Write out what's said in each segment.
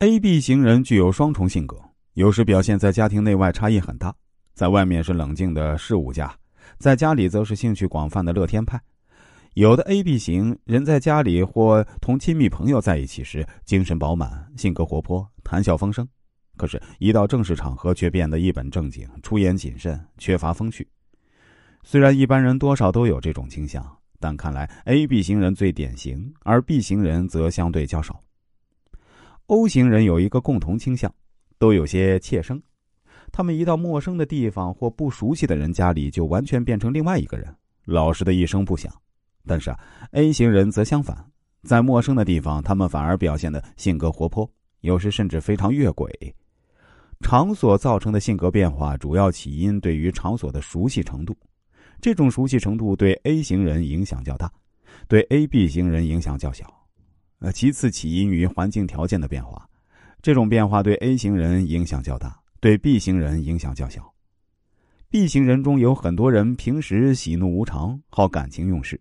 A、B 型人具有双重性格，有时表现在家庭内外差异很大，在外面是冷静的事务家，在家里则是兴趣广泛的乐天派。有的 A、B 型人在家里或同亲密朋友在一起时，精神饱满，性格活泼，谈笑风生；可是，一到正式场合却变得一本正经，出言谨慎，缺乏风趣。虽然一般人多少都有这种倾向，但看来 A、B 型人最典型，而 B 型人则相对较少。O 型人有一个共同倾向，都有些怯生。他们一到陌生的地方或不熟悉的人家里，就完全变成另外一个人，老实的一声不响。但是啊，A 型人则相反，在陌生的地方，他们反而表现的性格活泼，有时甚至非常越轨。场所造成的性格变化，主要起因对于场所的熟悉程度。这种熟悉程度对 A 型人影响较大，对 A、B 型人影响较小。呃，其次起因于环境条件的变化，这种变化对 A 型人影响较大，对 B 型人影响较小。B 型人中有很多人平时喜怒无常，好感情用事，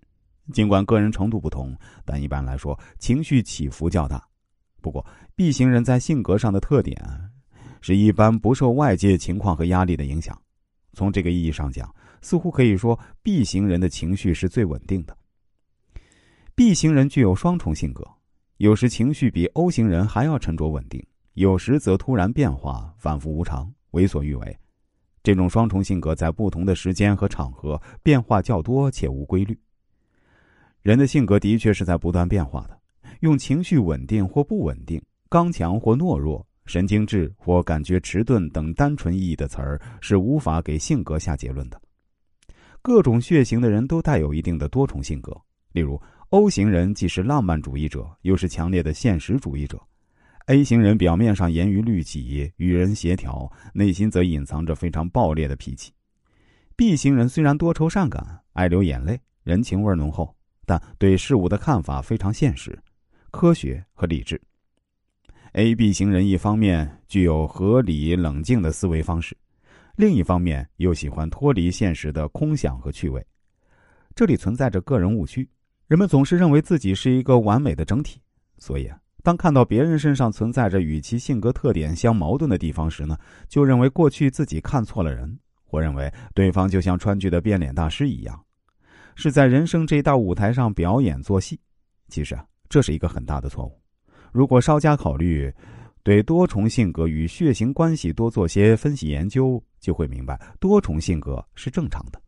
尽管个人程度不同，但一般来说情绪起伏较大。不过，B 型人在性格上的特点是一般不受外界情况和压力的影响。从这个意义上讲。似乎可以说，B 型人的情绪是最稳定的。B 型人具有双重性格，有时情绪比 O 型人还要沉着稳定，有时则突然变化，反复无常，为所欲为。这种双重性格在不同的时间和场合变化较多且无规律。人的性格的确是在不断变化的，用情绪稳定或不稳定、刚强或懦弱、神经质或感觉迟钝等单纯意义的词儿是无法给性格下结论的。各种血型的人都带有一定的多重性格，例如 O 型人既是浪漫主义者，又是强烈的现实主义者；A 型人表面上严于律己，与人协调，内心则隐藏着非常暴烈的脾气；B 型人虽然多愁善感，爱流眼泪，人情味浓厚，但对事物的看法非常现实、科学和理智。A、B 型人一方面具有合理冷静的思维方式。另一方面，又喜欢脱离现实的空想和趣味，这里存在着个人误区。人们总是认为自己是一个完美的整体，所以啊，当看到别人身上存在着与其性格特点相矛盾的地方时呢，就认为过去自己看错了人，或认为对方就像川剧的变脸大师一样，是在人生这一大舞台上表演做戏。其实啊，这是一个很大的错误。如果稍加考虑，对多重性格与血型关系多做些分析研究，就会明白多重性格是正常的。